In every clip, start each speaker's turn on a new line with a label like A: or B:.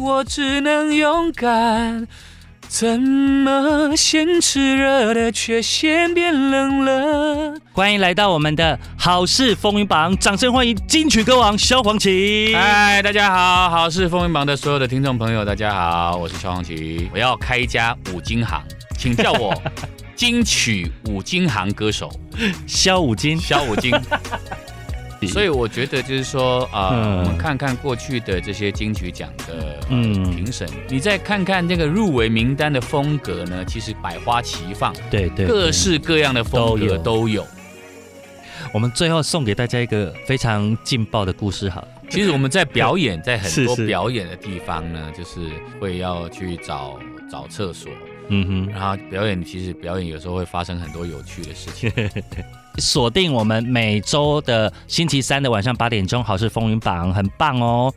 A: 我只能勇敢。怎么先炽热的却先变冷了？
B: 欢迎来到我们的好事风云榜，掌声欢迎金曲歌王萧煌奇。
A: 嗨，大家好，好事风云榜的所有的听众朋友，大家好，我是萧煌奇，我要开一家五金行，请叫我 金曲五金行歌手
B: 萧五金，
A: 萧五金。所以我觉得就是说啊，我们看看过去的这些金曲奖的评审，你再看看那个入围名单的风格呢，其实百花齐放，
B: 对对，
A: 各式各样的风格都有。
B: 我们最后送给大家一个非常劲爆的故事，好。
A: 其实我们在表演，在很 多表演的地方呢，就是会要去找找厕所，嗯哼，然后表演其实表演有时候会发生很多有趣的事情。
B: 锁定我们每周的星期三的晚上八点钟，好事风云榜很棒哦。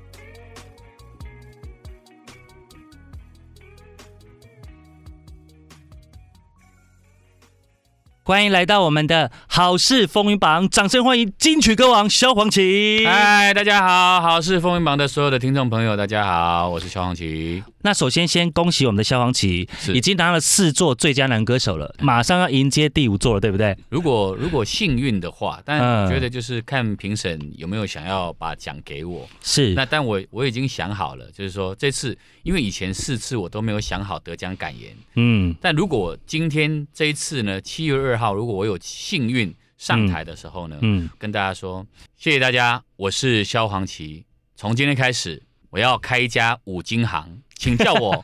B: 欢迎来到我们的好事风云榜，掌声欢迎金曲歌王萧煌奇。
A: 嗨，大家好，好事风云榜的所有的听众朋友，大家好，我是萧煌奇。
B: 那首先先恭喜我们的萧煌奇，已经拿了四座最佳男歌手了，马上要迎接第五座了，对不对？
A: 如果如果幸运的话，但我觉得就是看评审有没有想要把奖给我。
B: 是，
A: 那但我我已经想好了，就是说这次，因为以前四次我都没有想好得奖感言。嗯，但如果今天这一次呢，七月二号，如果我有幸运上台的时候呢，嗯，跟大家说，谢谢大家，我是萧煌奇，从今天开始，我要开一家五金行。请叫我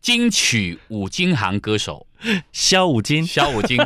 A: 金曲五金行歌手
B: 萧五金，
A: 萧五金。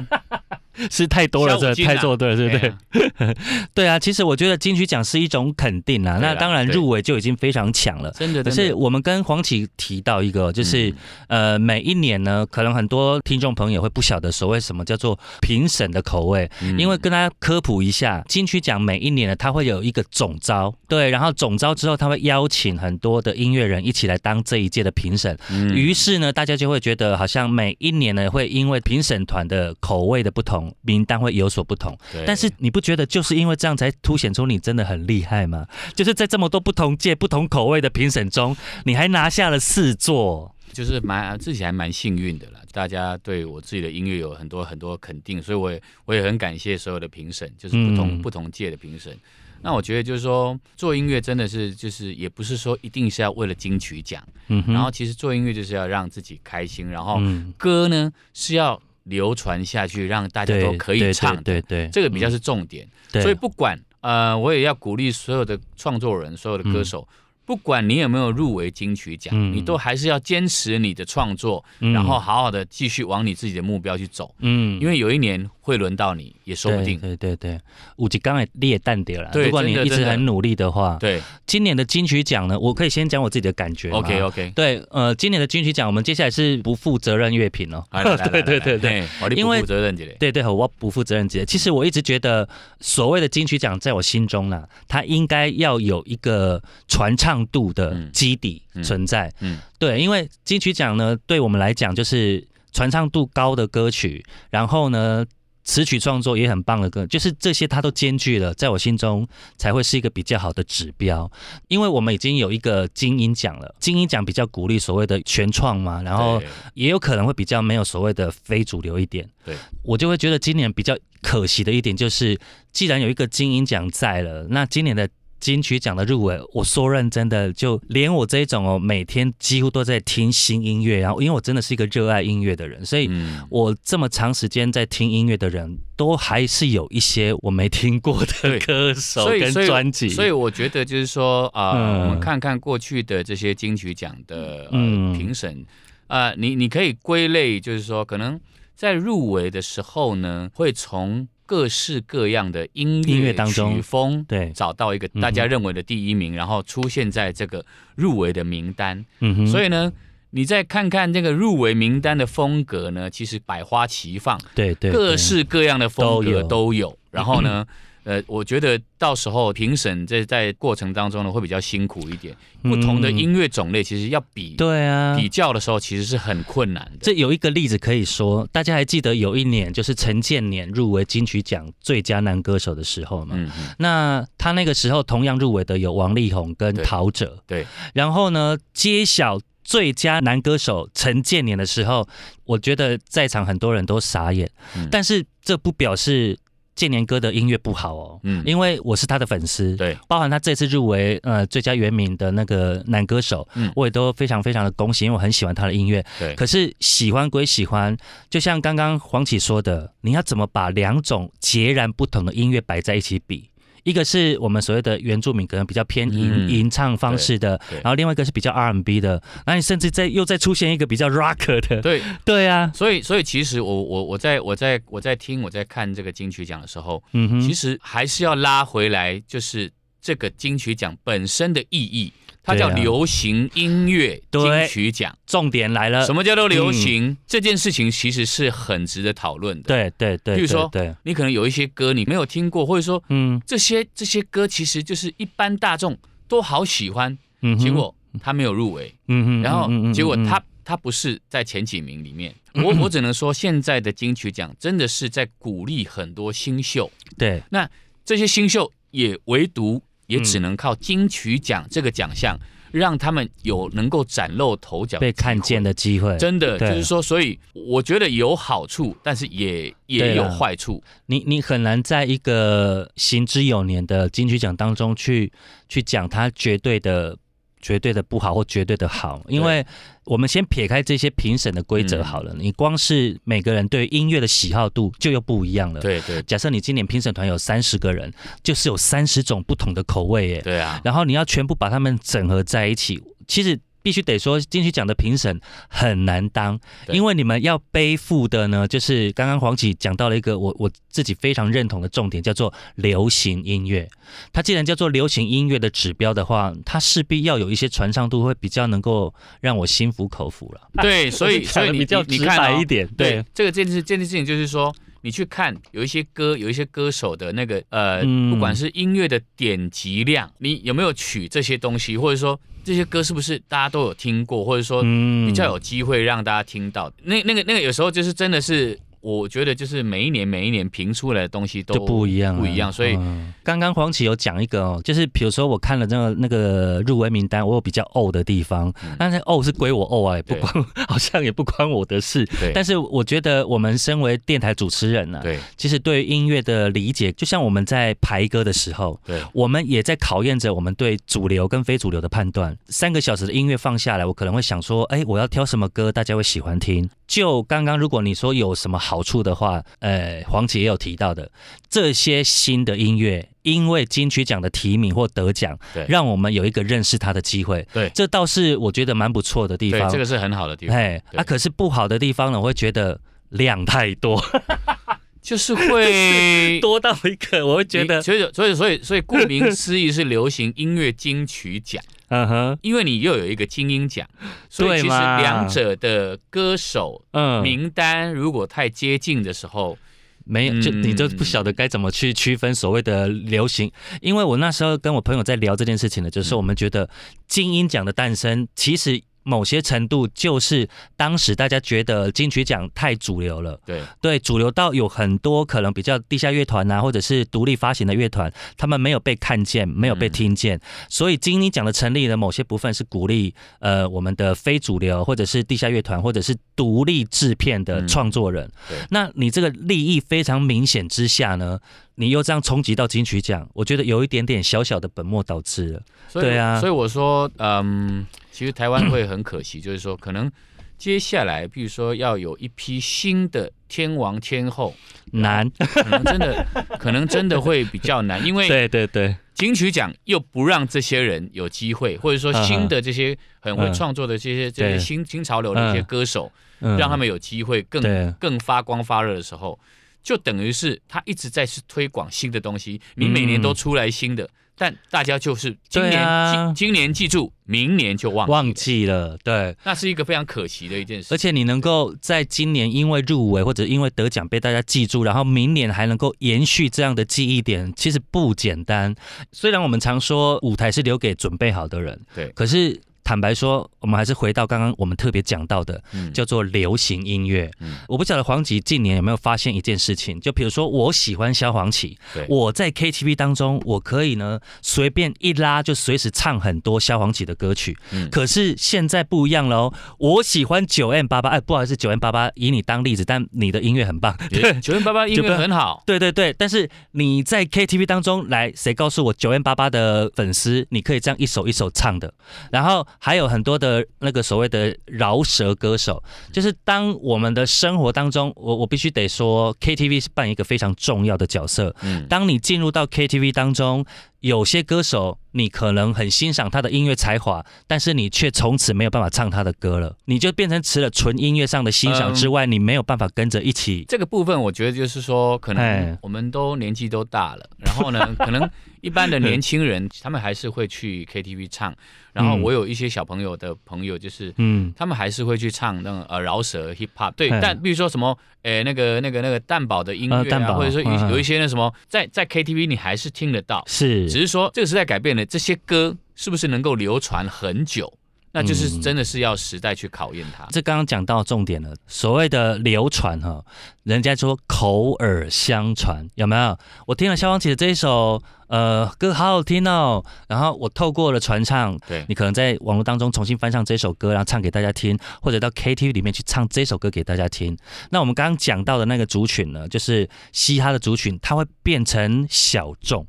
B: 是太多了，这太做对，对不对？对啊，其实我觉得金曲奖是一种肯定啊。那当然入围就已经非常强了，
A: 真的。
B: 可是我们跟黄启提到一个，就是呃，每一年呢，可能很多听众朋友会不晓得所谓什么叫做评审的口味，因为跟大家科普一下，金曲奖每一年呢，它会有一个总招，对，然后总招之后，他会邀请很多的音乐人一起来当这一届的评审。于是呢，大家就会觉得好像每一年呢，会因为评审团的口味的不同。名单会有所不同，但是你不觉得就是因为这样才凸显出你真的很厉害吗？就是在这么多不同界、不同口味的评审中，你还拿下了四座，
A: 就是蛮自己还蛮幸运的了。大家对我自己的音乐有很多很多肯定，所以我也我也很感谢所有的评审，就是不同不同界的评审。那我觉得就是说，做音乐真的是就是也不是说一定是要为了金曲奖，嗯，然后其实做音乐就是要让自己开心，然后歌呢是要。流传下去，让大家都可以唱，
B: 对对，
A: 这个比较是重点。所以不管呃，我也要鼓励所有的创作人，所有的歌手。不管你有没有入围金曲奖，你都还是要坚持你的创作，然后好好的继续往你自己的目标去走。嗯，因为有一年会轮到你，也说不定。
B: 对对对，五级刚才列淡掉了。如果你一直很努力的话，
A: 对，
B: 今年的金曲奖呢，我可以先讲我自己的感觉。
A: OK OK。
B: 对，呃，今年的金曲奖，我们接下来是不负责任乐评 哦。对对对对，
A: 因为不负责任
B: 对对，我不负责任节。其实我一直觉得，所谓的金曲奖，在我心中呢，它应该要有一个传唱度的。基底存在，嗯，对，因为金曲奖呢，对我们来讲就是传唱度高的歌曲，然后呢，词曲创作也很棒的歌，就是这些它都兼具了，在我心中才会是一个比较好的指标。因为我们已经有一个金音奖了，金音奖比较鼓励所谓的全创嘛，然后也有可能会比较没有所谓的非主流一点。
A: 对
B: 我就会觉得今年比较可惜的一点就是，既然有一个金音奖在了，那今年的。金曲奖的入围，我说认真的，就连我这一种哦，每天几乎都在听新音乐，然后因为我真的是一个热爱音乐的人，所以我这么长时间在听音乐的人，都还是有一些我没听过的歌手跟专辑。
A: 所以我觉得就是说啊，我们看看过去的这些金曲奖的评审啊，你你可以归类，就是说可能在入围的时候呢，会从。各式各样的音乐曲风，
B: 对，
A: 找到一个大家认为的第一名，然后出现在这个入围的名单。嗯哼，所以呢，你再看看这个入围名单的风格呢，其实百花齐放，
B: 对对，
A: 各式各样的风格都有。然后呢，呃，我觉得到时候评审在在过程当中呢，会比较辛苦一点。不同的音乐种类，其实要比
B: 对啊
A: 比较的时候，其实是很困难的。
B: 这有一个例子可以说，大家还记得有一年就是陈建年入围金曲奖最佳男歌手的时候嘛？嗯那他那个时候同样入围的有王力宏跟陶喆。
A: 对。
B: 然后呢，揭晓最佳男歌手陈建年的时候，我觉得在场很多人都傻眼。嗯。但是这不表示。建年哥的音乐不好哦，嗯，因为我是他的粉丝，
A: 对，
B: 包含他这次入围呃最佳原名的那个男歌手，嗯，我也都非常非常的恭喜，因为我很喜欢他的音乐，
A: 对。
B: 可是喜欢归喜欢，就像刚刚黄启说的，你要怎么把两种截然不同的音乐摆在一起比？一个是我们所谓的原住民，可能比较偏吟吟唱方式的，然后另外一个是比较 R&B 的，那你甚至在又再出现一个比较 Rock 的，
A: 对。
B: 对啊，
A: 所以所以其实我我我在我在我在听我在看这个金曲奖的时候，嗯哼，其实还是要拉回来，就是这个金曲奖本身的意义。它叫流行音乐金曲奖，
B: 重点来了。
A: 什么叫做流行？这件事情其实是很值得讨论的。
B: 对对对，
A: 比如说，对，你可能有一些歌你没有听过，或者说，嗯，这些这些歌其实就是一般大众都好喜欢，嗯，结果他没有入围，嗯然后结果他他不是在前几名里面。我我只能说，现在的金曲奖真的是在鼓励很多新秀。
B: 对，
A: 那这些新秀也唯独。也只能靠金曲奖这个奖项，让他们有能够崭露头角、
B: 被看见的机会。
A: 真的就是说，所以我觉得有好处，但是也也有坏处。
B: 你你很难在一个行之有年的金曲奖当中去去讲它绝对的。绝对的不好或绝对的好，因为我们先撇开这些评审的规则好了。你光是每个人对音乐的喜好度就又不一样了。
A: 对对，
B: 假设你今年评审团有三十个人，就是有三十种不同的口味耶。
A: 对啊，
B: 然后你要全部把他们整合在一起，其实。必须得说，金曲奖的评审很难当，因为你们要背负的呢，就是刚刚黄启讲到了一个我我自己非常认同的重点，叫做流行音乐。它既然叫做流行音乐的指标的话，它势必要有一些传唱度，会比较能够让我心服口服了。
A: 对，所以所以你
B: 比较直白一点。对，
A: 这个这件事这件事情就是说，你去看有一些歌，有一些歌手的那个呃，不管是音乐的点击量，你有没有取这些东西，或者说。这些歌是不是大家都有听过，或者说比较有机会让大家听到？那那个那个有时候就是真的是。我觉得就是每一年每一年评出来的东西都
B: 不一样，
A: 不一样。所以
B: 刚刚黄启有讲一个哦，就是比如说我看了那个那个入围名单，我有比较呕的地方，但是呕是归我呕啊，也不关，好像也不关我的事。但是我觉得我们身为电台主持人呢，
A: 对，
B: 其实对音乐的理解，就像我们在排歌的时候，
A: 对，
B: 我们也在考验着我们对主流跟非主流的判断。三个小时的音乐放下来，我可能会想说，哎，我要挑什么歌大家会喜欢听？就刚刚如果你说有什么好。好处的话，呃，黄姐也有提到的，这些新的音乐，因为金曲奖的提名或得奖，
A: 对，
B: 让我们有一个认识他的机会，
A: 对，
B: 这倒是我觉得蛮不错的地方，
A: 这个是很好的地方，哎，
B: 啊，可是不好的地方呢，我会觉得量太多，
A: 就是会
B: 多到一个，我会觉得，
A: 所以，所以，所以，所以，顾名思义是流行音乐金曲奖。嗯哼，因为你又有一个精英奖，所以其实两者的歌手名单如果太接近的时候，
B: 没有就你就不晓得该怎么去区分所谓的流行。因为我那时候跟我朋友在聊这件事情呢，就是我们觉得精英奖的诞生其实。某些程度就是当时大家觉得金曲奖太主流了，
A: 对
B: 对，主流到有很多可能比较地下乐团啊，或者是独立发行的乐团，他们没有被看见，没有被听见，所以金曲奖的成立的某些部分是鼓励呃我们的非主流或者是地下乐团或者是独立制片的创作人。那你这个利益非常明显之下呢？你又这样冲击到金曲奖，我觉得有一点点小小的本末倒置了。对啊，
A: 所以我说，嗯，其实台湾会很可惜，就是说，可能接下来，比如说要有一批新的天王天后，
B: 难，
A: 可能真的，可能真的会比较难，因为
B: 对对对，
A: 金曲奖又不让这些人有机会，或者说新的这些很会创作的这些这些新新潮流的一些歌手，让他们有机会更更发光发热的时候。就等于是他一直在是推广新的东西，你每年都出来新的，但大家就是今年今今年记住，明年就忘
B: 忘记了，对，
A: 那是一个非常可惜的一件事。
B: 而且你能够在今年因为入围或者因为得奖被大家记住，然后明年还能够延续这样的记忆点，其实不简单。虽然我们常说舞台是留给准备好的人，
A: 对，
B: 可是。坦白说，我们还是回到刚刚我们特别讲到的，叫做流行音乐。我不晓得黄吉近年有没有发现一件事情，就比如说我喜欢萧煌奇，我在 KTV 当中，我可以呢随便一拉就随时唱很多萧煌奇的歌曲。可是现在不一样喽，我喜欢九 M 八八，哎，不好意思，九 M 八八以你当例子，但你的音乐很棒，
A: 对，九 M 八八音乐很好，
B: 对对对。但是你在 KTV 当中来，谁告诉我九 M 八八的粉丝你可以这样一首一首唱的？然后。还有很多的那个所谓的饶舌歌手，就是当我们的生活当中，我我必须得说，KTV 是扮演一个非常重要的角色。嗯，当你进入到 KTV 当中。有些歌手，你可能很欣赏他的音乐才华，但是你却从此没有办法唱他的歌了，你就变成除了纯音乐上的欣赏之外，你没有办法跟着一起。
A: 这个部分，我觉得就是说，可能我们都年纪都大了，然后呢，可能一般的年轻人，他们还是会去 KTV 唱。然后我有一些小朋友的朋友，就是嗯，他们还是会去唱那种呃饶舌 hip hop。对，但比如说什么，诶，那个那个那个蛋堡的音乐啊，或者说有有一些那什么，在在 KTV 你还是听得到。
B: 是。
A: 只是说这个时代改变了，这些歌是不是能够流传很久？那就是真的是要时代去考验它。
B: 这刚刚讲到重点了，所谓的流传哈，人家说口耳相传，有没有？我听了萧煌奇的这一首呃歌，好好听哦。然后我透过了传唱，
A: 对
B: 你可能在网络当中重新翻唱这首歌，然后唱给大家听，或者到 KTV 里面去唱这首歌给大家听。那我们刚刚讲到的那个族群呢，就是嘻哈的族群，它会变成小众。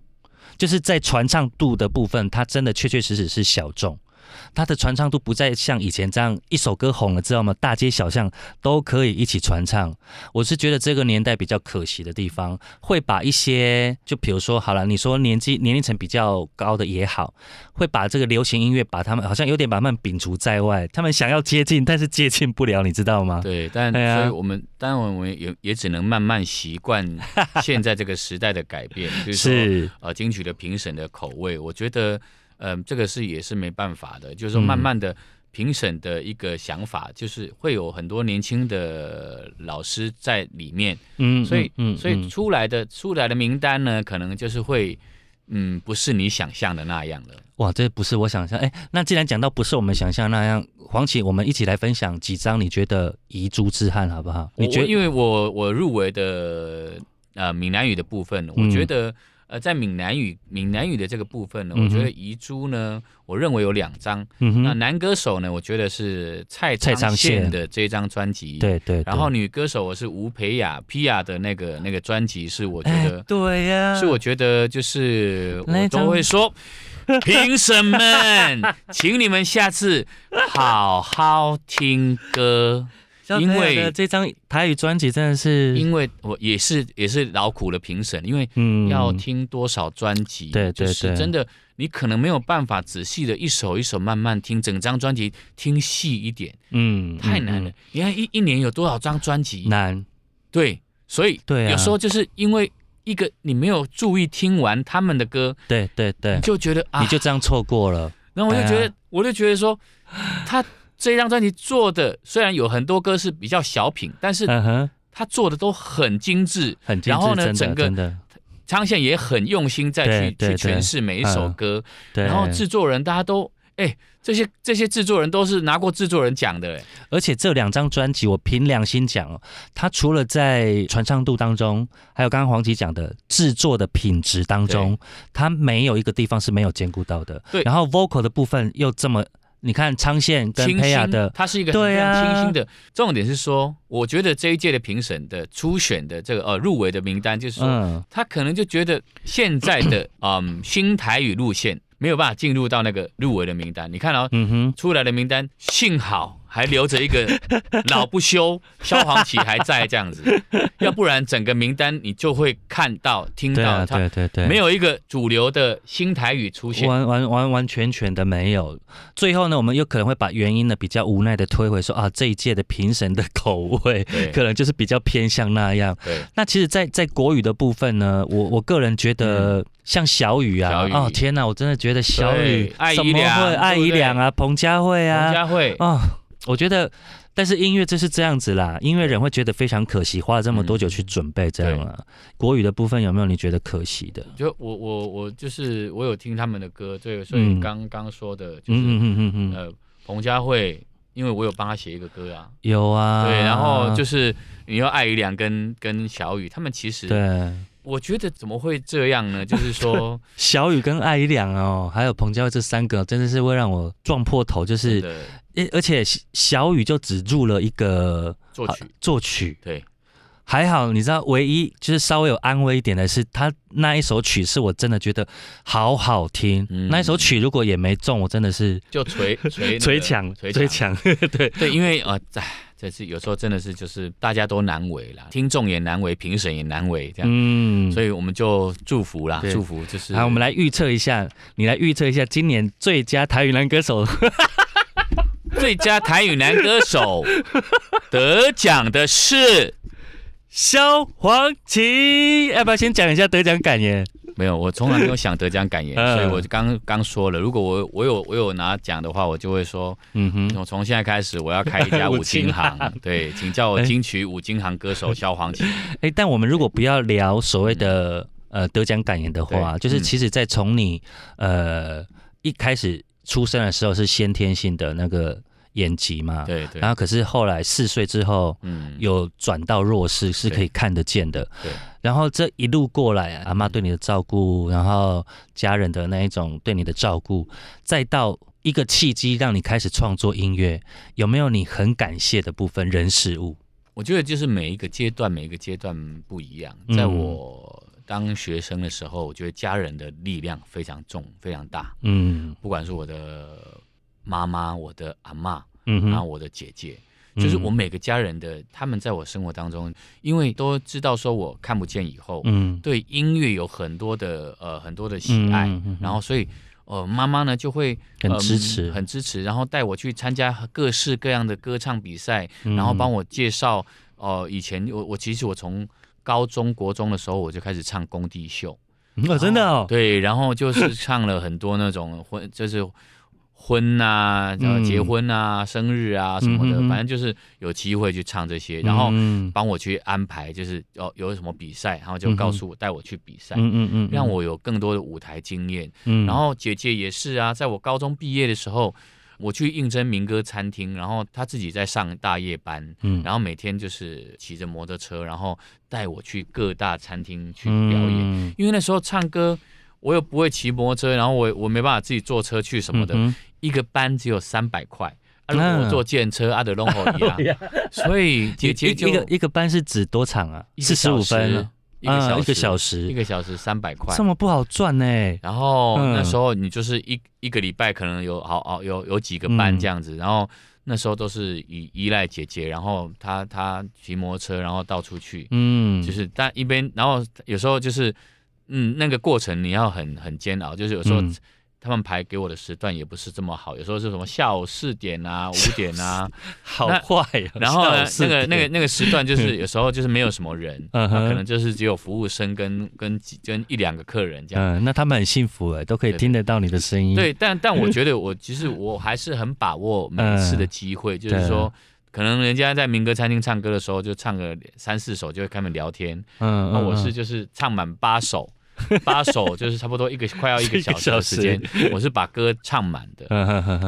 B: 就是在传唱度的部分，它真的确确实实是小众，它的传唱度不再像以前这样一首歌红了，知道吗？大街小巷都可以一起传唱。我是觉得这个年代比较可惜的地方，会把一些，就比如说好了，你说年纪年龄层比较高的也好，会把这个流行音乐把他们好像有点把他们摒除在外，他们想要接近，但是接近不了，你知道吗？
A: 对，但所以我们当然我们也也只能慢慢习惯现在这个时代的改变，就是说呃金曲的评审的口味，我觉得。嗯，这个是也是没办法的，就是说，慢慢的评审的一个想法，就是会有很多年轻的老师在里面，嗯，所以，嗯，所以出来的出来的名单呢，可能就是会，嗯，不是你想象的那样了。
B: 哇，这不是我想象。哎，那既然讲到不是我们想象那样，黄启，我们一起来分享几张你觉得遗珠之憾，好不好？你觉得？
A: 因为我我入围的呃闽南语的部分，我觉得。呃，在闽南语闽南语的这个部分呢，我觉得遗珠呢，我认为有两张。嗯那男歌手呢，我觉得是蔡昌宪的这张专辑。
B: 对对。
A: 然后女歌手我是吴培雅皮亚的那个那个专辑，是我觉得
B: 对呀，
A: 是我觉得就是我都会说，评审们，请你们下次好好听歌。
B: 因为这张台语专辑真的是，
A: 因为我也是也是劳苦的评审，因为要听多少专辑，
B: 对对对，
A: 真的你可能没有办法仔细的一首一首慢慢听，整张专辑听细一点，嗯，太难了。你看一一年有多少张专辑？
B: 难，
A: 对，所以
B: 对，
A: 有时候就是因为一个你没有注意听完他们的歌，
B: 对对对，
A: 就觉得啊，
B: 你就这样错过了。
A: 然后我就觉得，我就觉得说他。这张专辑做的虽然有很多歌是比较小品，但是他做的都很精致，
B: 很精致。
A: 然后呢，整个昌宪也很用心再去去诠释每一首歌。然后制作人大家都哎，这些这些制作人都是拿过制作人奖的。
B: 而且这两张专辑，我凭良心讲哦，他除了在传唱度当中，还有刚刚黄吉讲的制作的品质当中，他没有一个地方是没有兼顾到的。
A: 对，
B: 然后 vocal 的部分又这么。你看昌宪跟佩雅的，
A: 它是一个非常清新的。重点是说，我觉得这一届的评审的初选的这个呃入围的名单，就是说他可能就觉得现在的 嗯新台语路线没有办法进入到那个入围的名单。你看哦，嗯哼，出来的名单幸好。还留着一个 老不休，萧煌奇还在这样子，要不然整个名单你就会看到、听到，
B: 对对对，
A: 没有一个主流的新台语出现，
B: 完完完完全全的没有。最后呢，我们又可能会把原因呢比较无奈的推回说啊，这一届的评审的口味可能就是比较偏向那样。
A: 对，
B: 那其实，在在国语的部分呢，我我个人觉得像小雨啊，哦天哪，我真的觉得小雨
A: 怎么会
B: 爱姨良啊，彭佳慧啊，
A: 彭佳慧。
B: 哦。我觉得，但是音乐就是这样子啦。音乐人会觉得非常可惜，花了这么多久去准备这样啊。国语的部分有没有你觉得可惜的？
A: 就我我我就是我有听他们的歌，对，所以刚刚说的就是嗯嗯嗯呃彭佳慧，因为我有帮他写一个歌啊，
B: 有啊，
A: 对，然后就是你要爱一良跟跟小雨，他们其实
B: 对。
A: 我觉得怎么会这样呢？就是说，
B: 小雨跟艾怡良哦，还有彭佳慧这三个，真的是会让我撞破头。就是，而且小雨就只入了一个
A: 作曲，
B: 作曲
A: 对，
B: 还好。你知道，唯一就是稍微有安慰一点的是，他那一首曲是我真的觉得好好听。那一首曲如果也没中，我真的是
A: 就捶捶
B: 捶墙捶墙。对
A: 对，因为啊，在。这是有时候真的是就是大家都难为啦，听众也难为，评审也难为，这样，嗯，所以我们就祝福啦，祝福就是。
B: 好，我们来预测一下，你来预测一下今年最佳台语男歌手，
A: 最佳台语男歌手 得奖的是
B: 萧煌奇，要不要先讲一下得奖感言？
A: 没有，我从来没有想得奖感言，所以我刚刚说了，如果我我有我有拿奖的话，我就会说，嗯哼，我从现在开始我要开一家 五金行，对，请叫我金曲五金行歌手萧煌奇。
B: 哎，但我们如果不要聊所谓的呃得奖感言的话，就是其实，在从你呃一开始出生的时候是先天性的那个。眼疾嘛，
A: 对对，
B: 然后可是后来四岁之后，嗯，有转到弱视，是可以看得见的。
A: 对，
B: 然后这一路过来，阿妈对你的照顾，然后家人的那一种对你的照顾，再到一个契机让你开始创作音乐，有没有你很感谢的部分人事物？
A: 我觉得就是每一个阶段，每一个阶段不一样。在我当学生的时候，我觉得家人的力量非常重，非常大。嗯，不管是我的。妈妈，我的阿妈，然后我的姐姐，就是我每个家人的，他们在我生活当中，因为都知道说我看不见以后，嗯，对音乐有很多的呃很多的喜爱，然后所以呃妈妈呢就会
B: 很支持，
A: 很支持，然后带我去参加各式各样的歌唱比赛，然后帮我介绍哦以前我我其实我从高中国中的时候我就开始唱工地秀，
B: 哦真的哦，
A: 对，然后就是唱了很多那种婚就是。婚呐，然后结婚啊，生日啊什么的，反正就是有机会去唱这些，然后帮我去安排，就是哦有什么比赛，然后就告诉我带我去比赛，嗯嗯嗯，让我有更多的舞台经验。嗯，然后姐姐也是啊，在我高中毕业的时候，我去应征民歌餐厅，然后他自己在上大夜班，嗯，然后每天就是骑着摩托车，然后带我去各大餐厅去表演，因为那时候唱歌。我又不会骑摩托车，然后我我没办法自己坐车去什么的，一个班只有三百块，如果我坐电车，阿德隆好一样，所以姐姐就
B: 一个一个班是指多长啊？四十五分，
A: 一个小
B: 一个小时，
A: 一个小时三百块，
B: 这么不好赚呢？
A: 然后那时候你就是一一个礼拜可能有好好有有几个班这样子，然后那时候都是依依赖姐姐，然后她她骑摩托车，然后到处去，嗯，就是但一边，然后有时候就是。嗯，那个过程你要很很煎熬，就是有时候他们排给我的时段也不是这么好，有时候是什么下午四点啊、五点啊，
B: 好坏。
A: 然后呢，那个那个那个时段就是 有时候就是没有什么人，可能就是只有服务生跟跟几跟一两个客人这样。
B: 嗯，那他们很幸福哎，都可以听得到你的声音。
A: 对，但但我觉得我其实我还是很把握每一次的机会，就是说，可能人家在民歌餐厅唱歌的时候就唱个三四首就会开门聊天，嗯，那我是就是唱满八首。八首就是差不多一个快要一个小时的时间，我是把歌唱满的，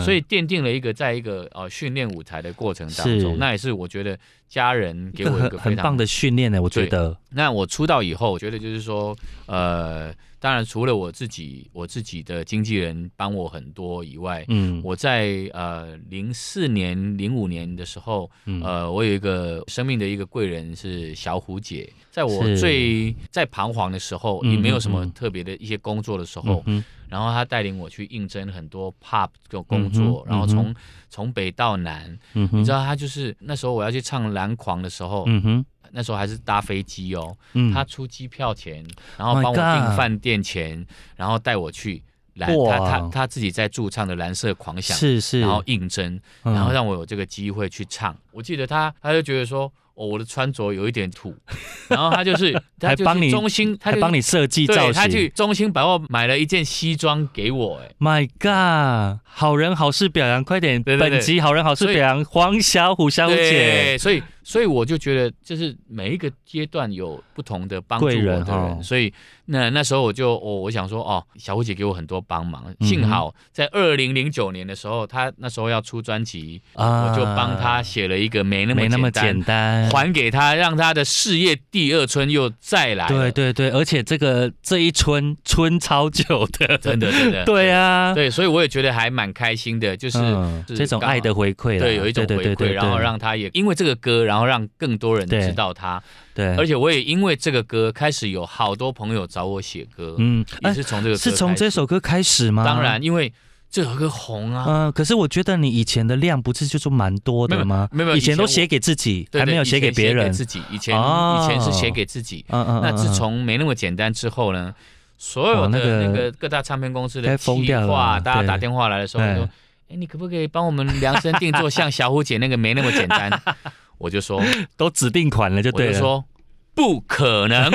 A: 所以奠定了一个在一个呃训练舞台的过程当中，那也是我觉得家人给我一个
B: 很棒的训练呢。我觉得，
A: 那我出道以后，我觉得就是说，呃，大当然除了我自己，我自己的经纪人帮我很多以外，嗯，我在呃零四年、零五年的时候，呃，我有一个生命的一个贵人是小虎姐，在我最在彷徨的时候，也没有什么特别的一些工作的时候，然后她带领我去应征很多 pub 的工作，然后从从北到南，你知道，她就是那时候我要去唱《蓝狂》的时候，嗯哼。那时候还是搭飞机哦，他出机票钱，然后帮我订饭店钱，然后带我去蓝，他他他自己在驻唱的蓝色狂想，
B: 是是，
A: 然后应征，然后让我有这个机会去唱。我记得他，他就觉得说。哦，我的穿着有一点土，然后 他就是
B: 还帮你
A: 中心，
B: 他帮你设计造型，
A: 他去中心百货买了一件西装给我。哎
B: ，My God，好人好事表扬，快点！本集好人好事表扬黄小虎小姐。
A: 所以，所以我就觉得，就是每一个阶段有不同的帮助我的人，所以那那时候我就我我想说，哦，小虎姐给我很多帮忙，幸好在二零零九年的时候，她那时候要出专辑，我就帮她写了一个没那么没那么简单。还给他，让他的事业第二春又再来。
B: 对对对，而且这个这一春春超久的，
A: 真的真的。
B: 对。啊，
A: 对，所以我也觉得还蛮开心的，就是
B: 这种爱的回馈，
A: 对，有一种回馈，然后让他也因为这个歌，然后让更多人知道他。
B: 对，
A: 而且我也因为这个歌开始有好多朋友找我写歌，嗯，也是从这个
B: 是从这首歌开始吗？
A: 当然，因为。这首歌红啊！
B: 嗯，可是我觉得你以前的量不是就是蛮多的吗？
A: 没有，
B: 以前都写给自己，还没有写给别人。
A: 自己以前以前是写给自己。嗯嗯。那自从没那么简单之后呢，所有的那个各大唱片公司的企划，大家打电话来的时候说：“哎，你可不可以帮我们量身定做，像小虎姐那个没那么简单？”我就说：“
B: 都指定款了，就对了。”
A: 说：“不可能。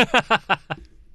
A: ”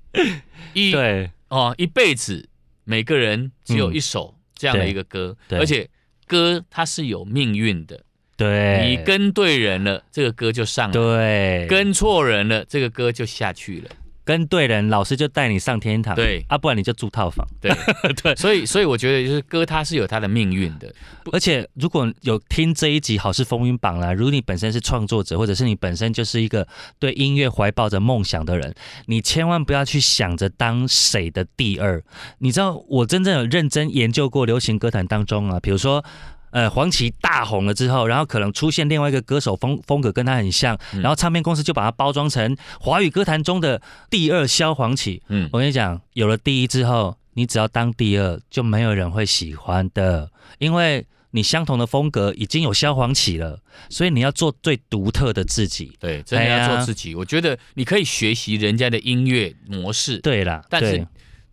A: 一
B: 对
A: 哦，一辈子每个人只有一首。这样的一个歌，而且歌它是有命运的，
B: 对，
A: 你跟对人了，这个歌就上了；
B: 对，
A: 跟错人了，这个歌就下去了。
B: 跟对人，老师就带你上天堂。
A: 对，
B: 啊，不然你就住套房。
A: 对 对，所以所以我觉得就是歌，它是有它的命运的。
B: 而且如果有听这一集好事风云榜啦，如果你本身是创作者，或者是你本身就是一个对音乐怀抱着梦想的人，你千万不要去想着当谁的第二。你知道，我真正有认真研究过流行歌坛当中啊，比如说。呃，黄芪大红了之后，然后可能出现另外一个歌手风风格跟他很像，然后唱片公司就把它包装成华语歌坛中的第二萧黄芪。嗯，我跟你讲，有了第一之后，你只要当第二，就没有人会喜欢的，因为你相同的风格已经有萧黄芪了，所以你要做最独特的自己。
A: 对，真的要做自己。我觉得你可以学习人家的音乐模式。
B: 对啦，
A: 但是。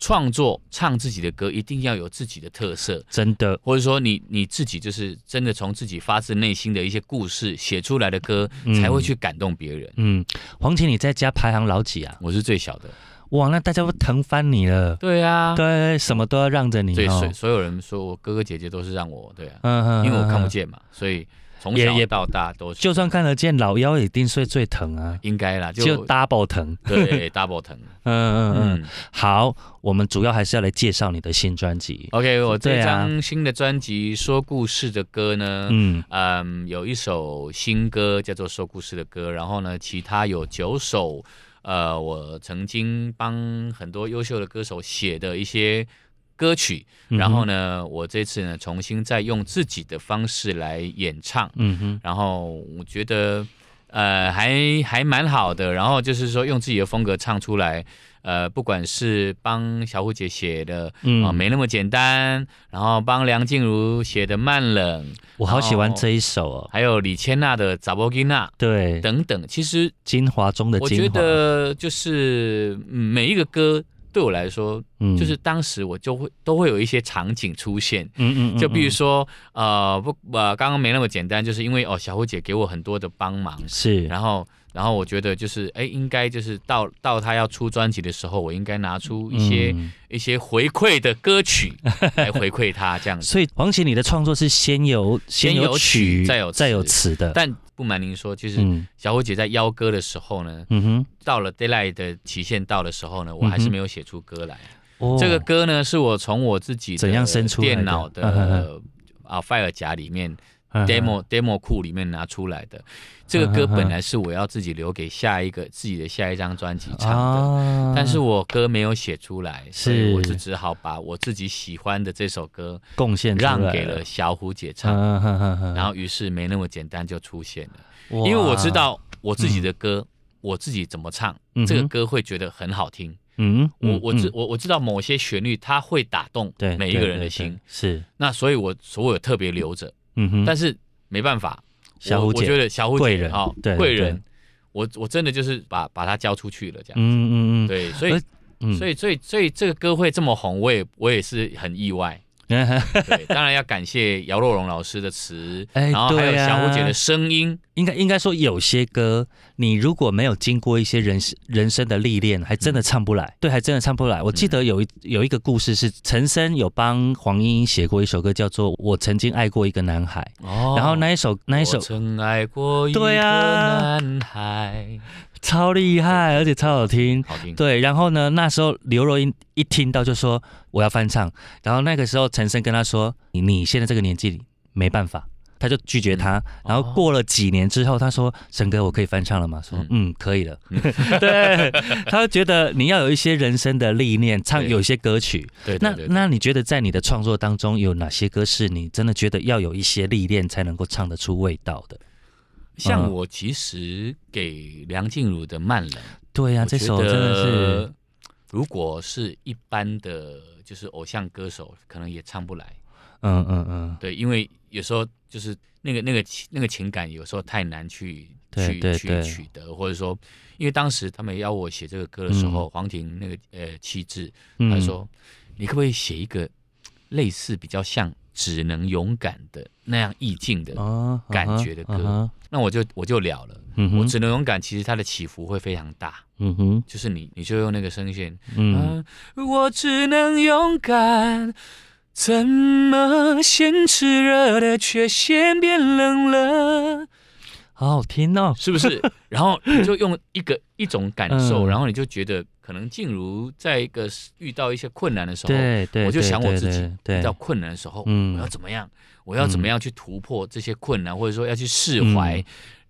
A: 创作唱自己的歌，一定要有自己的特色，
B: 真的，
A: 或者说你你自己就是真的从自己发自内心的一些故事写出来的歌，才会去感动别人。
B: 嗯，黄琴你在家排行老几啊？
A: 我是最小的。
B: 哇，那大家都疼翻你了。
A: 对啊，
B: 对，什么都要让着你。
A: 对，所所有人说我哥哥姐姐都是让我，对啊，嗯嗯，因为我看不见嘛，所以。从小到大都，
B: 就算看得见，老腰一定是最疼啊，
A: 应该啦，
B: 就 double 疼，
A: 对，double 疼，嗯
B: 嗯嗯。好，我们主要还是要来介绍你的新专辑。
A: OK，我这张新的专辑《说故事的歌》呢，嗯嗯，有一首新歌叫做《说故事的歌》，然后呢，其他有九首，呃，我曾经帮很多优秀的歌手写的一些。歌曲，然后呢，我这次呢重新再用自己的方式来演唱，嗯哼，然后我觉得呃还还蛮好的，然后就是说用自己的风格唱出来，呃，不管是帮小虎姐写的啊没那么简单，然后帮梁静茹写的慢冷，
B: 我好喜欢这一首哦，
A: 还有李千娜的扎波吉娜，
B: 对，
A: 等等，其实
B: 精华中的精
A: 华，我觉得就是每一个歌。对我来说，嗯，就是当时我就会都会有一些场景出现，嗯嗯，就比如说，呃，不，呃，刚刚没那么简单，就是因为哦，小虎姐给我很多的帮忙，
B: 是，
A: 然后。然后我觉得就是，哎，应该就是到到他要出专辑的时候，我应该拿出一些一些回馈的歌曲来回馈他这样子。
B: 所以黄绮，你的创作是先有
A: 先有曲，再有
B: 再有词的。
A: 但不瞒您说，就是小虎姐在邀歌的时候呢，嗯哼，到了 d a y l i g h t 的期限到的时候呢，我还是没有写出歌来。这个歌呢，是我从我自己
B: 怎样生出
A: 电脑的啊 f i r e 夹里面。Demo demo 库里面拿出来的。这个歌本来是我要自己留给下一个自己的下一张专辑唱的，但是我歌没有写出来，所以我就只好把我自己喜欢的这首歌
B: 贡献
A: 让给了小虎姐唱，然后于是没那么简单就出现了，因为我知道我自己的歌，我自己怎么唱，这个歌会觉得很好听。嗯，我我知我我知道某些旋律它会打动每一个人的心，
B: 是。
A: 那所以我所有特别留着，嗯哼，但是没办法。
B: 小虎姐，
A: 我觉得小虎
B: 贵人
A: 啊，贵人，我我真的就是把把他交出去了，这样子，嗯嗯嗯，对，所以，所以，所以，所以这个歌会这么红，我也我也是很意外。对，当然要感谢姚若龙老师的词，然后还有小虎姐的声音。
B: 应该应该说，有些歌你如果没有经过一些人人生的历练，还真的唱不来。对，还真的唱不来。我记得有一有一个故事是陈升有帮黄莺莺写过一首歌，叫做《我曾经爱过一个男孩》。哦，然后那一首那一首
A: 曾爱过一个男孩。
B: 超厉害，而且超好听。
A: 好听。
B: 对，然后呢，那时候刘若英一听到就说我要翻唱，然后那个时候陈升跟他说：“你你现在这个年纪没办法。”他就拒绝他。然后过了几年之后，他说：“沈哥，我可以翻唱了吗？”说：“嗯，可以了。” 对，他觉得你要有一些人生的历练，唱有一些歌曲。
A: 对，
B: 那那你觉得在你的创作当中有哪些歌是你真的觉得要有一些历练才能够唱得出味道的？
A: 像我其实给梁静茹的《慢冷》，
B: 对呀，这首真的是，
A: 如果是一般的，就是偶像歌手，可能也唱不来。嗯嗯嗯，对，因为有时候就是那个那个那个情感，有时候太难去去去取得，或者说，因为当时他们要我写这个歌的时候，黄婷那个呃气质，他说，你可不可以写一个类似比较像？只能勇敢的那样意境的感觉的歌，那我就我就了了。我只能勇敢，其实它的起伏会非常大。嗯哼，就是你你就用那个声线。嗯，我只能勇敢，怎么先炽热的却先变冷了？
B: 好好听哦，
A: 是不是？然后你就用一个一种感受，然后你就觉得。可能静茹在一个遇到一些困难的时候，
B: 对对，
A: 我就想我自己遇到困难的时候，我要怎么样？我要怎么样去突破这些困难，或者说要去释怀，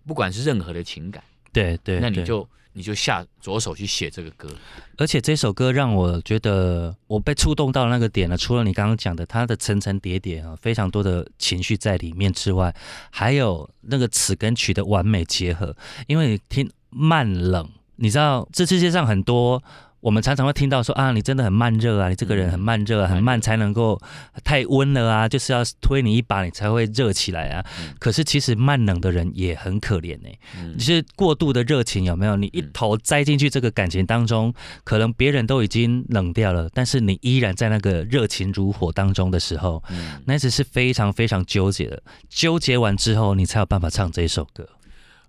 A: 不管是任何的情感，
B: 对对，
A: 那你就你就下左手去写这个歌。
B: 而且这首歌让我觉得我被触动到那个点了。除了你刚刚讲的它的层层叠叠啊，非常多的情绪在里面之外，还有那个词跟曲的完美结合。因为听慢冷。你知道这世界上很多，我们常常会听到说啊，你真的很慢热啊，你这个人很慢热，很慢才能够太温了啊，就是要推你一把你才会热起来啊。可是其实慢冷的人也很可怜呢，就是过度的热情有没有？你一头栽进去这个感情当中，可能别人都已经冷掉了，但是你依然在那个热情如火当中的时候，那只是非常非常纠结的。纠结完之后，你才有办法唱这一首歌。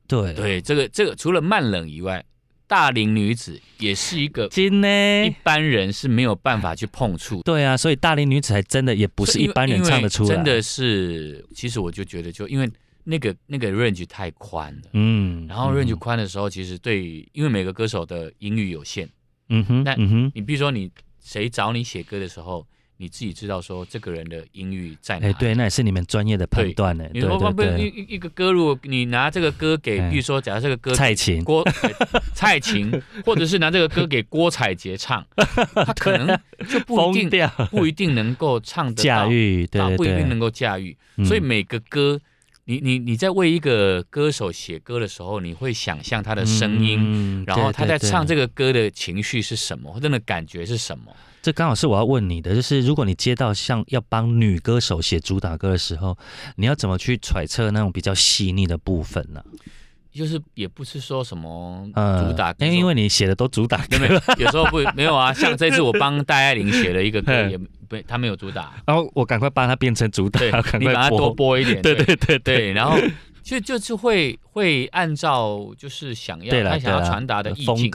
B: 对
A: 对，这个这个除了慢冷以外。大龄女子也是一个，
B: 真呢，
A: 一般人是没有办法去碰触。
B: 对啊，所以大龄女子还真的也不是一般人唱得出来。
A: 真的是，其实我就觉得，就因为那个那个 range 太宽了，嗯，然后 range 宽的时候，其实对，因为每个歌手的音域有限，嗯哼，那嗯哼，你比如说你谁找你写歌的时候。你自己知道说这个人的音域在哪？哎，
B: 对，那也是你们专业的判断呢。
A: 你说不不一一个歌，如果你拿这个歌给，比如说，假如这个歌
B: 蔡琴、
A: 郭 蔡琴，或者是拿这个歌给郭采洁唱，他可能就不一定不一定能够唱得
B: 驾驭，对，
A: 不一定能够驾驭。所以每个歌，你你你在为一个歌手写歌的时候，你会想象他的声音，然后他在唱这个歌的情绪是什么，或者的感觉是什么。
B: 这刚好是我要问你的，就是如果你接到像要帮女歌手写主打歌的时候，你要怎么去揣测那种比较细腻的部分呢？
A: 就是也不是说什么主打，
B: 因为因为你写的都主打，
A: 没有有时候不没有啊。像这次我帮戴爱玲写了一个歌，也不他没有主打，
B: 然后我赶快帮他变成主打，
A: 你把它多播一点，
B: 对对对
A: 对，然后。就就是会会按照就是想要他想要传达的意境，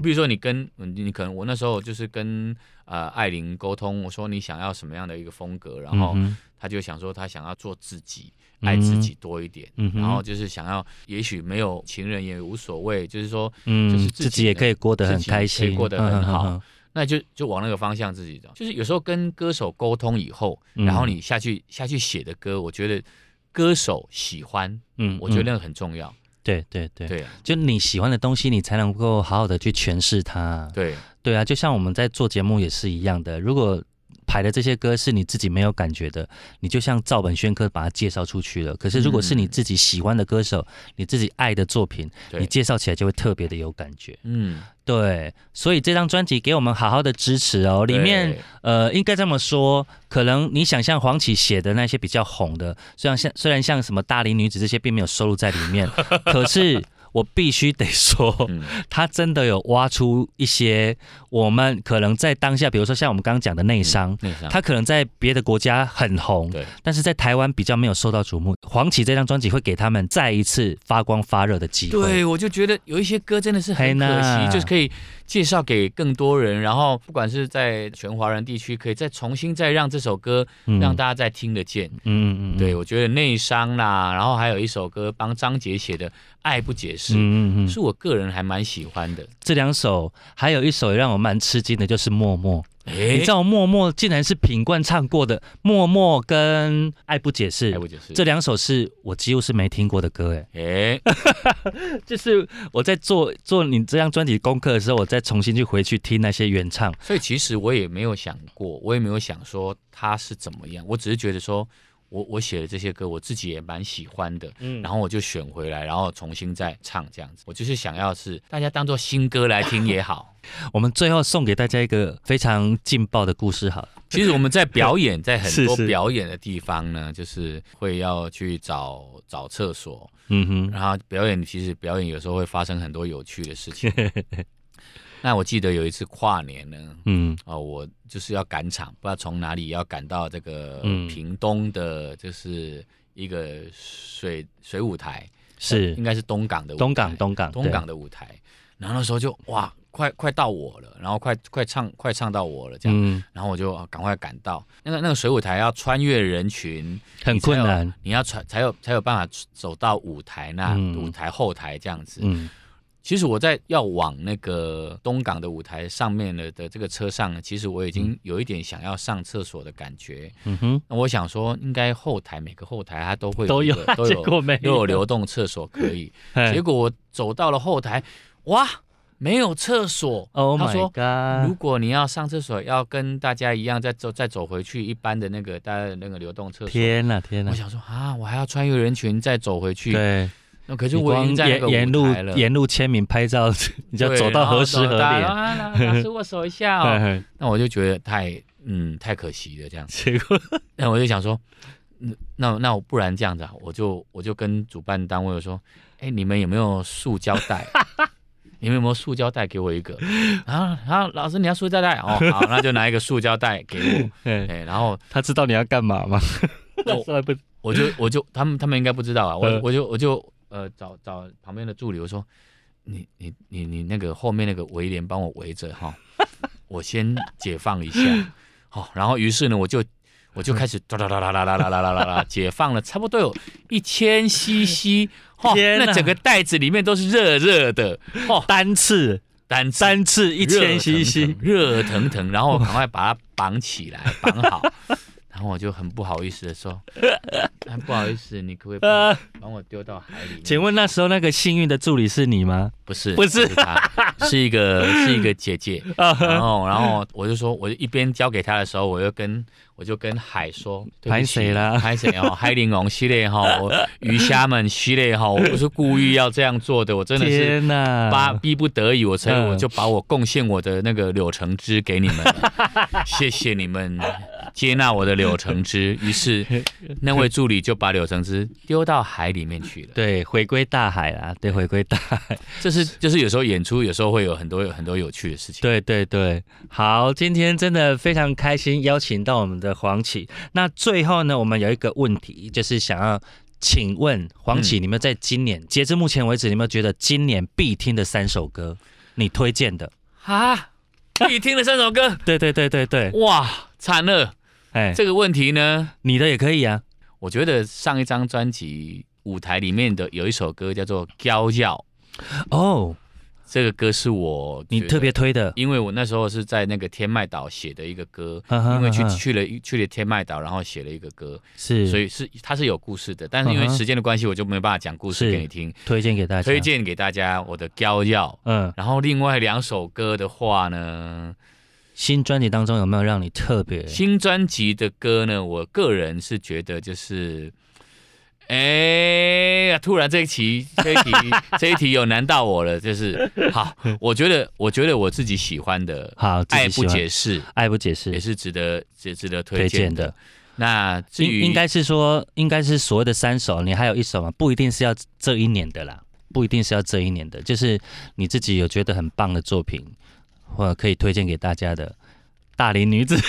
A: 比如说你跟你可能我那时候就是跟呃艾琳沟通，我说你想要什么样的一个风格，然后他就想说他想要做自己，爱自己多一点，然后就是想要也许没有情人也无所谓，就是说就是
B: 自己也可以过得很开心，
A: 过得很好，那就就往那个方向自己走。就是有时候跟歌手沟通以后，然后你下去下去写的歌，我觉得。歌手喜欢，嗯，我觉得那个很重要。
B: 对对对对，就你喜欢的东西，你才能够好好的去诠释它。
A: 对
B: 对啊，就像我们在做节目也是一样的，如果。排的这些歌是你自己没有感觉的，你就像照本宣科把它介绍出去了。可是如果是你自己喜欢的歌手，你自己爱的作品，你介绍起来就会特别的有感觉。嗯，对。所以这张专辑给我们好好的支持哦。里面呃，应该这么说，可能你想象黄启写的那些比较红的，虽然像虽然像什么大龄女子这些并没有收录在里面，可是。我必须得说，他真的有挖出一些我们可能在当下，比如说像我们刚刚讲的内伤，他可能在别的国家很红，但是在台湾比较没有受到瞩目。黄绮这张专辑会给他们再一次发光发热的机会。
A: 对，我就觉得有一些歌真的是很可惜，就是可以介绍给更多人，然后不管是在全华人地区，可以再重新再让这首歌让大家再听得见。嗯嗯，对，我觉得内伤啦，然后还有一首歌帮张杰写的。爱不解释，嗯嗯嗯，是我个人还蛮喜欢的。
B: 这两首，还有一首也让我蛮吃惊的，就是《默默》。你知道《默默》竟然是品冠唱过的，《默默》跟《爱不解释》，爱不解释这两首是我几乎是没听过的歌，哎，哎，就是我在做做你这张专辑功课的时候，我再重新去回去听那些原唱。
A: 所以其实我也没有想过，我也没有想说他是怎么样，我只是觉得说。我我写的这些歌，我自己也蛮喜欢的，嗯，然后我就选回来，然后重新再唱这样子。我就是想要是大家当做新歌来听也好。
B: 我们最后送给大家一个非常劲爆的故事，好。
A: 其实我们在表演，在很 多表演的地方呢，就是会要去找找厕所，嗯哼，然后表演其实表演有时候会发生很多有趣的事情。那我记得有一次跨年呢，嗯，哦，我就是要赶场，不知道从哪里要赶到这个屏东的，就是一个水水舞台，
B: 是。
A: 应该是东港的舞
B: 东港东港
A: 东港的舞台。然后那时候就哇，快快到我了，然后快快唱快唱到我了这样，然后我就赶快赶到。那个那个水舞台，要穿越人群
B: 很困难，
A: 你要穿才有才有办法走到舞台那舞台后台这样子。其实我在要往那个东港的舞台上面的的这个车上呢，其实我已经有一点想要上厕所的感觉。嗯哼，那我想说，应该后台每个后台它都会
B: 都有
A: 都有都有流动厕所可以。结果我走到了后台，哇，没有厕所。
B: Oh my god！
A: 如果你要上厕所，要跟大家一样再走再走回去一般的那个大家的那个流动厕所。
B: 天哪，天哪！
A: 我想说啊，我还要穿越人群再走回去。
B: 对。
A: 那可是我已经在
B: 沿路沿路签名拍照，你就走到何时何点？
A: 老师 握手一下哦。那我就觉得太嗯太可惜了这样。
B: 结果，
A: 那我就想说，那那我不然这样子啊，我就我就跟主办单位说，哎，你们有没有塑胶袋？你们有没有塑胶袋给我一个？然后，然后老师你要塑胶袋哦，好，那就拿一个塑胶袋给我。哎，然后
B: 他知道你要干嘛吗？
A: 我就我就他们他们应该不知道啊。我我就我就。呃，找找旁边的助理，我说，你你你你那个后面那个围帘帮我围着哈，我先解放一下，好，然后于是呢，我就我就开始哒哒哒哒哒哒哒哒哒哒解放了，差不多有一千 CC，哈，那整个袋子里面都是热热的，
B: 哦，单次
A: 单
B: 单次一千 CC，
A: 热腾腾，然后赶快把它绑起来，绑好。然后我就很不好意思的说：“不好意思，你可不可以帮我丢到海里？”
B: 请问那时候那个幸运的助理是你吗？
A: 不是，
B: 不是
A: 他，是一个是一个姐姐。然后，然后我就说，我就一边交给他的时候，我又跟我就跟海说：“
B: 拍谁了？
A: 拍谁哦？海玲珑系列哈，鱼虾们系列哈，我不是故意要这样做的，我真的是巴逼不得已，我才我就把我贡献我的那个柳橙汁给你们，谢谢你们。”接纳我的柳橙汁，于是那位助理就把柳橙汁丢到海里面去了。
B: 对，回归大海啦，对，回归大海。
A: 这是就是有时候演出，有时候会有很多很多有趣的事情。
B: 对对对，好，今天真的非常开心，邀请到我们的黄启。那最后呢，我们有一个问题，就是想要请问黄启，你们在今年截至目前为止，有没有觉得今年必听的三首歌，你推荐的
A: 啊？必听的三首歌？
B: 对对对对对，
A: 哇，惨了。哎，这个问题呢，
B: 你的也可以啊。
A: 我觉得上一张专辑舞台里面的有一首歌叫做《娇叫》，
B: 哦，
A: 这个歌是我
B: 你特别推的，
A: 因为我那时候是在那个天麦岛写的一个歌，因为去去了去了天麦岛，然后写了一个歌，
B: 是，
A: 所以是它是有故事的，但是因为时间的关系，我就没办法讲故事给你听。
B: 推荐给大家，
A: 推荐给大家我的《娇娇》。嗯，然后另外两首歌的话呢，
B: 新专辑当中有没有让你特别？
A: 新专辑的歌呢，我个人是觉得就是。哎，突然这一题，这一题，这一题有难到我了。就是好，我觉得，我觉得我自己喜欢的，
B: 好，
A: 爱不解释，
B: 爱不解释，
A: 也是值得，值值得推荐的。那至于
B: 应该是说，应该是所谓的三首，你还有一首嘛？不一定是要这一年的啦，不一定是要这一年的，就是你自己有觉得很棒的作品，或者可以推荐给大家的。大龄女子，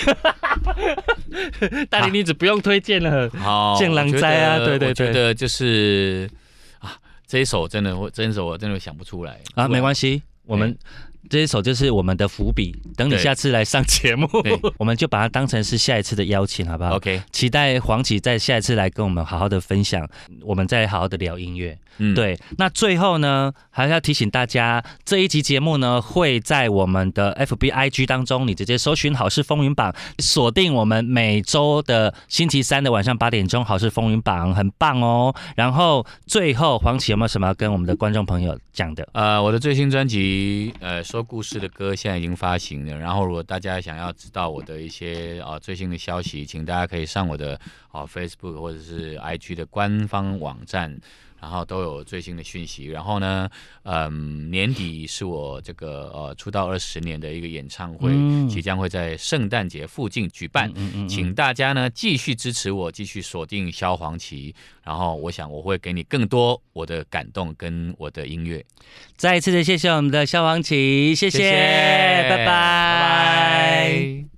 B: 大龄女子不用推荐了。好，见狼灾啊，对对对，
A: 觉得就是啊，这一首真的，我这一首我真的想不出来
B: 啊，没关系，我们。这一首就是我们的伏笔，等你下次来上节目，我们就把它当成是下一次的邀请，好不好
A: ？OK，
B: 期待黄启在下一次来跟我们好好的分享，我们再好好的聊音乐。嗯，对。那最后呢，还是要提醒大家，这一集节目呢会在我们的 FBIG 当中，你直接搜寻“好事风云榜”，锁定我们每周的星期三的晚上八点钟“好事风云榜”，很棒哦。然后最后，黄启有没有什么要跟我们的观众朋友讲的？
A: 呃，我的最新专辑，呃。说故事的歌现在已经发行了，然后如果大家想要知道我的一些啊最新的消息，请大家可以上我的啊 Facebook 或者是 IG 的官方网站。然后都有最新的讯息。然后呢，嗯，年底是我这个呃出道二十年的一个演唱会，即将会在圣诞节附近举办，请大家呢继续支持我，继续锁定萧煌奇。然后我想我会给你更多我的感动跟我的音乐。
B: 再一次的谢谢我们的萧煌奇，谢谢，拜拜。